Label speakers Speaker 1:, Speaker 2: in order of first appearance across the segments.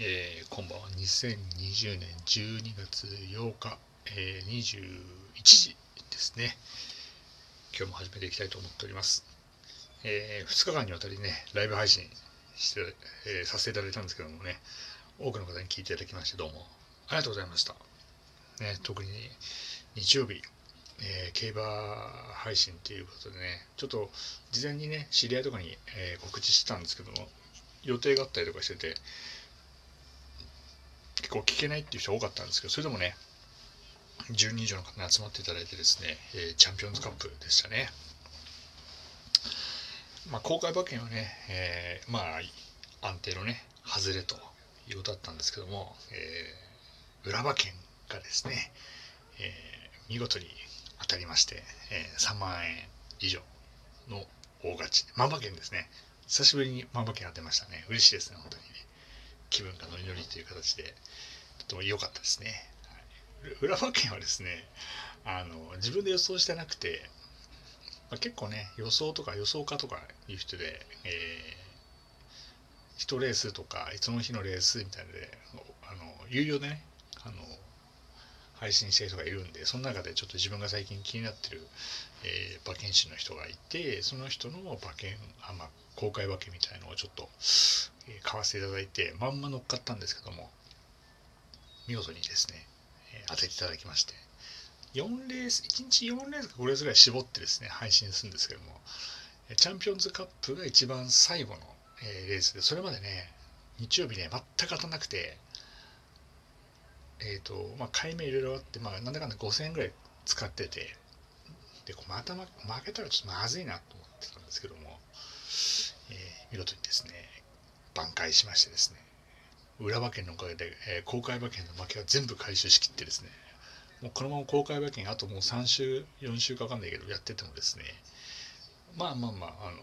Speaker 1: えー、こんばんは2020年12月8日、えー、21時ですね。今日も始めていきたいと思っております、えー、2日間にわたりねライブ配信して、えー、させていただいたんですけどもね多くの方に聞いていただきましてどうもありがとうございました、ね、特に日曜日え、競馬配信ということでね、ちょっと事前にね、知り合いとかに、え、告知してたんですけども、予定があったりとかしてて、結構聞けないっていう人多かったんですけど、それでもね、10人以上の方に集まっていただいてですね、え、チャンピオンズカップでしたね。まあ、公開馬券はね、えー、まあ、安定のね、外れということだったんですけども、えー、裏馬券がですね、えー、見事に当たりまして、えー、3万円以上の大勝ち。万馬券ですね。久しぶりに万馬券当てましたね。嬉しいですね、本当にね。気分がノリノリという形で、とても良かったですね。浦和県はですね、あの、自分で予想してなくて、まあ、結構ね、予想とか予想家とかいう人で、えー、1レースとか、いつの日のレースみたいなので、あの、有料でね、あの、配信してる人がいるんで、その中でちょっと自分が最近気になってる、えー、馬券師の人がいて、その人の馬券、あまあ、公開馬券みたいのをちょっと、買わせていただいてまんま乗っかったんですけども見事にですね、え当てていただきまして4レース1日4レースか5レースぐらい絞ってですね配信するんですけどもチャンピオンズカップが一番最後の、えレースでそれまでね日曜日ね全く当たらなくてえっ、ー、とまあ買い目いろいろあってまあなんだかんだ5000円ぐらい使っててでまた負けたらちょっとまずいなと思ってたんですけども、えー、見事にですね挽回しましてですね裏馬券のおかげで、えー、公開馬券の負けは全部回収しきってですねもうこのまま公開馬券あともう3週4週かかんないけどやっててもですねまあまあまああの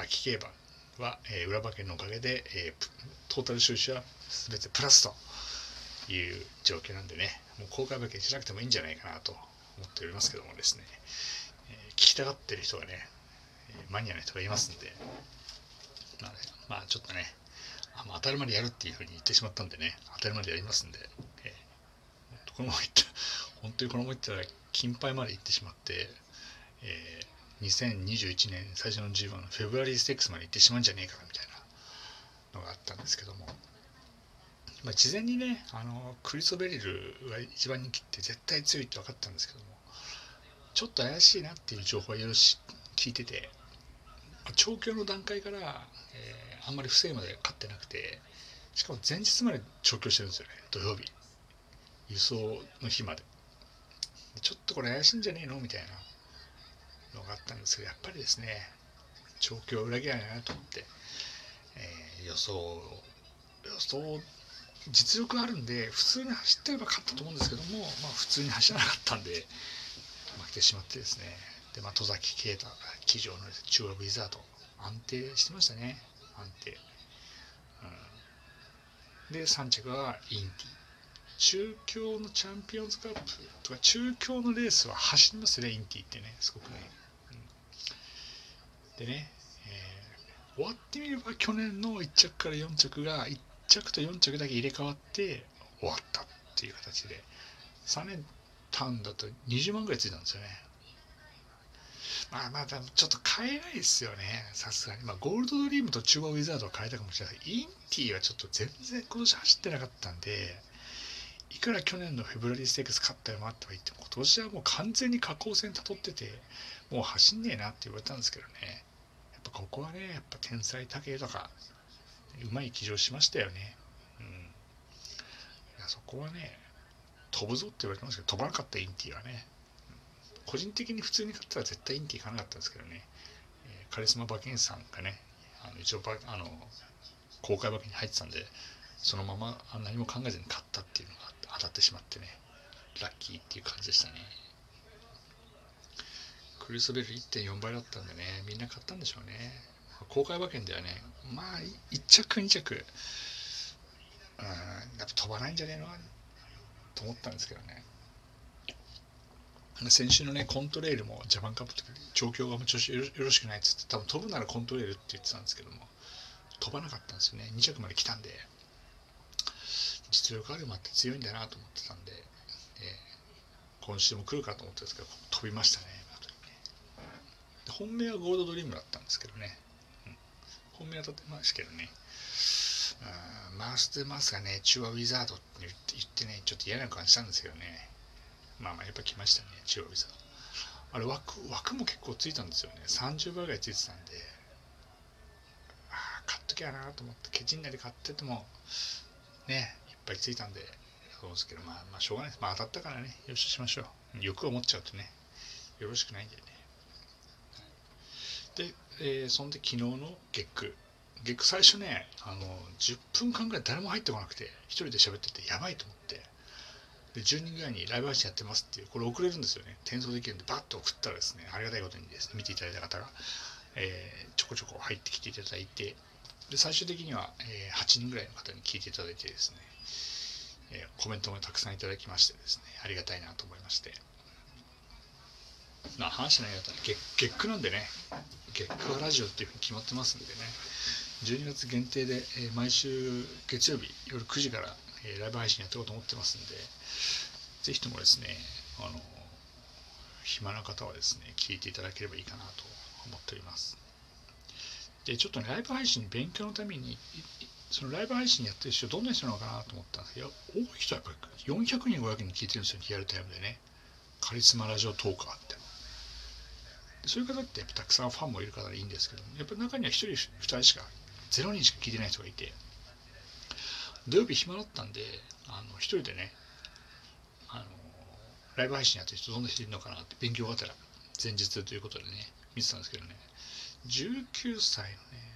Speaker 1: 秋競馬は、えー、裏馬券のおかげで、えー、トータル収支は全てプラスという状況なんでねもう公開馬券しなくてもいいんじゃないかなと思っておりますけどもですね、えー、聞きたがってる人がねマニアの人がいますんでまあね、まあちょっとね、あ当たり前でやるっていうふうに言ってしまったんでね、当たり前でやりますんで、えー、このままいった、本当にこのままいったら、金杯まで行ってしまって、えー、2021年最初の G1 のフェブラリーステックスまで行ってしまうんじゃねえかなみたいなのがあったんですけども、まあ、事前にね、あのクリソベリルが一番人気って絶対強いって分かったんですけども、ちょっと怪しいなっていう情報はいろいろ聞いてて、調教の段階から、えー、あんまり不正まで勝ってなくてしかも前日まで調教してるんですよね土曜日。輸送の日まで。ちょっとこれ怪しいんじゃねえのみたいなのがあったんですけどやっぱりですね調教を裏切らないなと思って、えー、予想予想実力あるんで普通に走ってれば勝ったと思うんですけども、まあ、普通に走らなかったんで負けてしまってですね。で、まあ、戸崎啓太、騎乗の中和ウィザード、安定してましたね、安定。うん、で、3着はインティ。中京のチャンピオンズカップとか、中京のレースは走りますね、インティってね、すごくね。うん、でね、えー、終わってみれば去年の1着から4着が1着と4着だけ入れ替わって終わったっていう形で、3年単だと20万ぐらいついたんですよね。まあまあ、ちょっと買えないですよね。さすがに。まあ、ゴールドドリームと中和ウィザードは買えたかもしれない。インティはちょっと全然今年走ってなかったんで、いくら去年のフェブラリーステークス勝ったりもあっては言っても、今年はもう完全に下降線たどってて、もう走んねえなって言われたんですけどね。やっぱここはね、やっぱ天才武とか、うまい騎乗しましたよね。うん。いや、そこはね、飛ぶぞって言われてますけど、飛ばなかったインティはね。個人的に普通に買ったら絶対インティ行かなかったんですけどね、えー、カリスマ馬券さんがね、あの一応あの公開馬券に入ってたんで、そのまま何も考えずに買ったっていうのが当たってしまってね、ラッキーっていう感じでしたね。クリスベル1.4倍だったんでね、みんな買ったんでしょうね。公開馬券ではね、まあ、1着、2着、うん、やっぱ飛ばないんじゃねえのと思ったんですけどね。先週のね、コントレールもジャパンカップと状況が調子よろしくないっつって、多分飛ぶならコントレールって言ってたんですけども、飛ばなかったんですよね。2着まで来たんで、実力ある馬って強いんだなと思ってたんで、えー、今週も来るかと思ったんですけど飛びましたね本命はゴールドドリームだったんですけどね、うん、本命は立ってましたけどねマウス・デ・マウスがね、中和ウィザードって言ってね、ちょっと嫌な感じしたんですけどね。まあまあ、やっぱ来ましたね、中和ウィザ。あれ枠、枠も結構ついたんですよね。30倍ぐらいついてたんで、ああ、買っときゃなと思って、ケチンなり買ってても、ね、いっぱいついたんで、そうですけど、まあ、まあ、しょうがないです。まあ、当たったからね、よししましょう。欲を持っちゃうとね、よろしくないんでね。で、えー、そんで昨日の月句。月句最初ね、あの、10分間ぐらい誰も入ってこなくて、一人で喋っててやばいと思って、で、10人ぐらいにライブ配信やってますっていう、これ送れるんですよね。転送できるんで、バッと送ったらですね、ありがたいことにですね、見ていただいた方が、えー、ちょこちょこ入ってきていただいて、で、最終的には、えー、8人ぐらいの方に聞いていただいてですね、えー、コメントもたくさんいただきましてですね、ありがたいなと思いまして、まあ話しないやったら月月9なんでね、月9はラジオっていうふうに決まってますんでね、12月限定で、えー、毎週月曜日夜9時から、えー、ライブ配信やっていこうと思ってますんで、ぜひともですね、あの、暇な方はですね、聞いていただければいいかなと思っております。で、ちょっとね、ライブ配信勉強のために、そのライブ配信やってる人、どんな人なのかなと思ったんですけど、多い人はやっぱり400人、500人聞いてるんですよ、リアルタイムでね。カリスマラジオトーカーって。そういう方ってやっぱたくさんファンもいるからいいんですけど、やっぱ中には1人、2人しか、0人しか聞いてない人がいて、土曜日暇だったんで、あの、1人でね、あの、ライブ配信やってる人どんな人いるのかなって勉強がてら、前日ということでね、見てたんですけどね、19歳のね、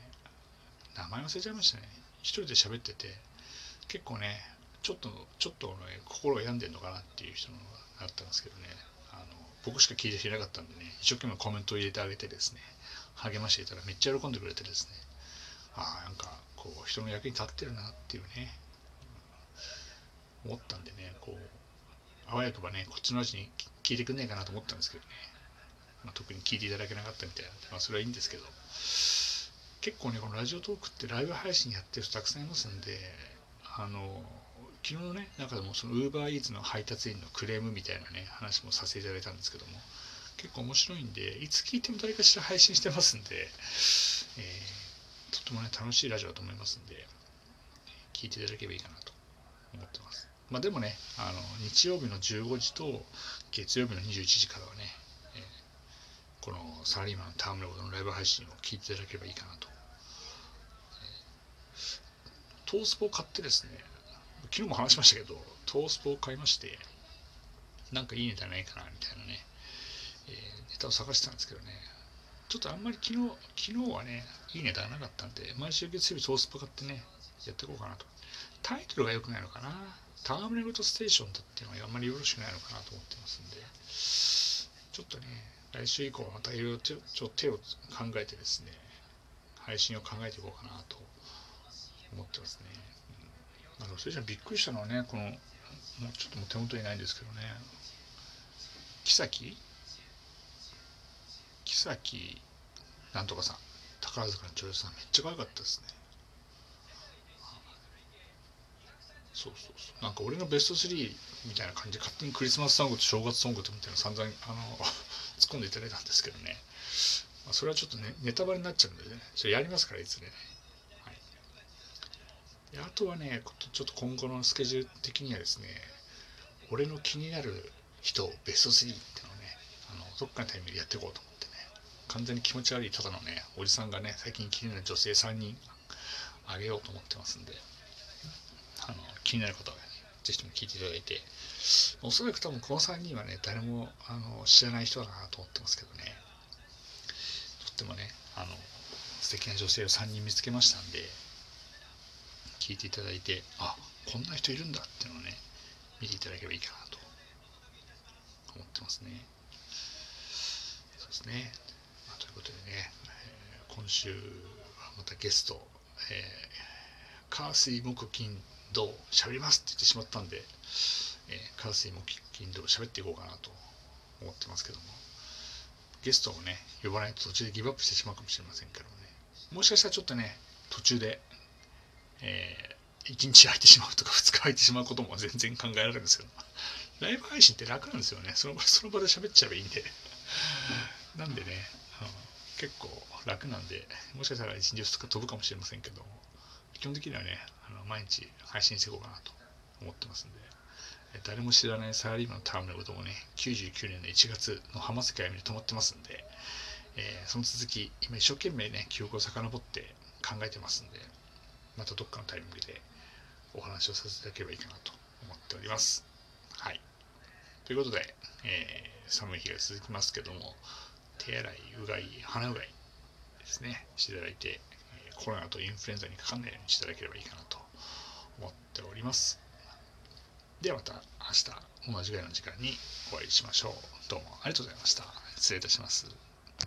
Speaker 1: 名前忘れちゃいましたね。一人で喋ってて、結構ね、ちょっと、ちょっとね、心が病んでるのかなっていう人のがあったんですけどね、あの、僕しか聞いてくれなかったんでね、一生懸命コメントを入れてあげてですね、励ましていたらめっちゃ喜んでくれてですね、あ、なんか、こう、人の役に立ってるなっていうね、思ったんでね、こう、あわやくばね、こっちの味に聞いてくんねえかなと思ったんですけどね、まあ、特に聞いていただけなかったみたいな。まあ、それはいいんですけど、結構ね、このラジオトークってライブ配信やってる人たくさんいますんで、あの、昨日のね、中でもその UberEats の配達員のクレームみたいなね、話もさせていただいたんですけども、結構面白いんで、いつ聞いても誰かしら配信してますんで、えー、とてもね、楽しいラジオだと思いますんで、聞いていただければいいかなと思ってます。まあでもね、あの、日曜日の15時と月曜日の21時からはね、えー、このサラリーマンタームロードのライブ配信を聞いていただければいいかなと。えー、トースポを買ってですね、昨日も話しましたけど、トースポを買いまして、なんかいいネタないかなみたいなね、えー、ネタを探してたんですけどね、ちょっとあんまり昨日、昨日はね、いいネタがなかったんで、毎週月曜日トースポ買ってね、やっていこうかなと。タイトルが良くないのかな？ターミネルトステーションだっていうのはあんまりよろしくないのかなと思ってますんで、ちょっとね、来週以降またいろいろちょ手を考えてですね、配信を考えていこうかなと思ってますね。うん、あのそれじゃびっくりしたのはね、この、もうちょっともう手元にないんですけどね、木崎木崎なんとかさん、宝塚の女優さん、めっちゃ可愛かったですね。そうそうそう。なんか俺のベスト3みたいな感じで勝手にクリスマスソングと正月ソングとみたいな散々あの 突っ込んでいただいたんですけどね、まあ、それはちょっとねネタバレになっちゃうんでね。それやりますからいつでね、はい、であとはねちょっと今後のスケジュール的にはですね俺の気になる人ベスト3っていうのをねあのどっかのタイミングでやっていこうと完全に気持ち悪いただのねおじさんがね最近気になる女性3人あげようと思ってますんであの気になる方は、ね、ぜひとも聞いていただいて、おそらく多分この3人はね、誰もあの知らない人だなと思ってますけどね、とってもね、あの素敵な女性を3人見つけましたんで、聞いていただいて、あこんな人いるんだっていうのをね、見ていただければいいかなと思ってますね。そうですね。ということでね、今週はまたゲスト、えー、火水木金土喋りますって言ってしまったんで、えー、火水木金土喋っていこうかなと思ってますけどもゲストをね呼ばないと途中でギブアップしてしまうかもしれませんけどもねもしかしたらちょっとね途中で、え1日空いてしまうとか2日空いてしまうことも全然考えられるんですけどライブ配信って楽なんですよね。その場その場で喋っちゃえばいいんで。なんでね、うん、結構楽なんでもしかしたら1日2日飛ぶかもしれませんけど基本的にはねあの毎日配信していこうかなと思ってますんで誰も知らないサラリーマンのタームのこともね99年の1月の浜崎あゆみで止まってますんで、えー、その続き今一生懸命ね記憶を遡って考えてますんでまたどっかのタイミングでお話をさせていただければいいかなと思っております。はい。ということで、えー、寒い日が続きますけども、手洗い、うがい、鼻うがいですね、していただいて、コロナとインフルエンザにかかんないようにしていただければいいかなと思っております。ではまた明日同じぐらいの時間にお会いしましょう。どうもありがとうございました。失礼いたします。